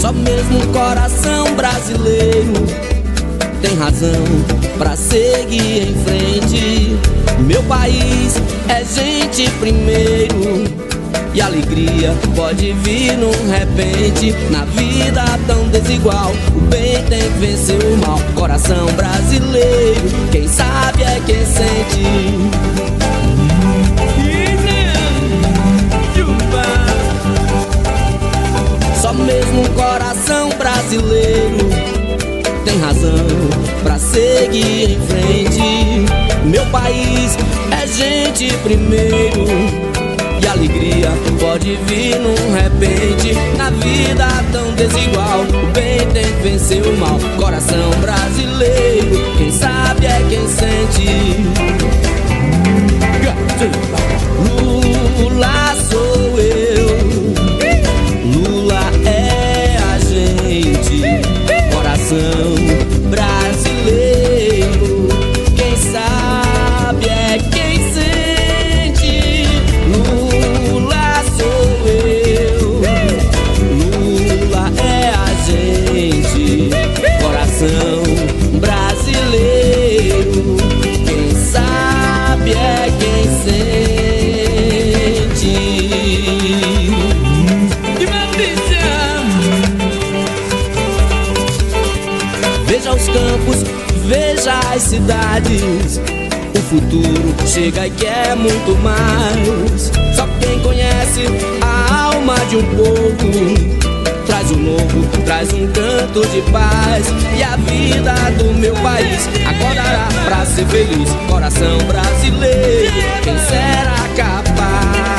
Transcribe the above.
Só mesmo o coração brasileiro tem razão pra seguir em frente. Meu país é gente primeiro. E alegria pode vir num repente Na vida tão desigual O bem tem que vencer o mal Coração brasileiro tem razão pra seguir em frente. Meu país é gente primeiro. E alegria pode vir num repente Na vida tão desigual O bem tem que vencer o mal Coração brasileiro veja as cidades. O futuro chega e quer muito mais. Só quem conhece a alma de um povo traz o novo, traz um canto de paz. E a vida do meu país acordará pra ser feliz. Coração brasileiro, quem será capaz?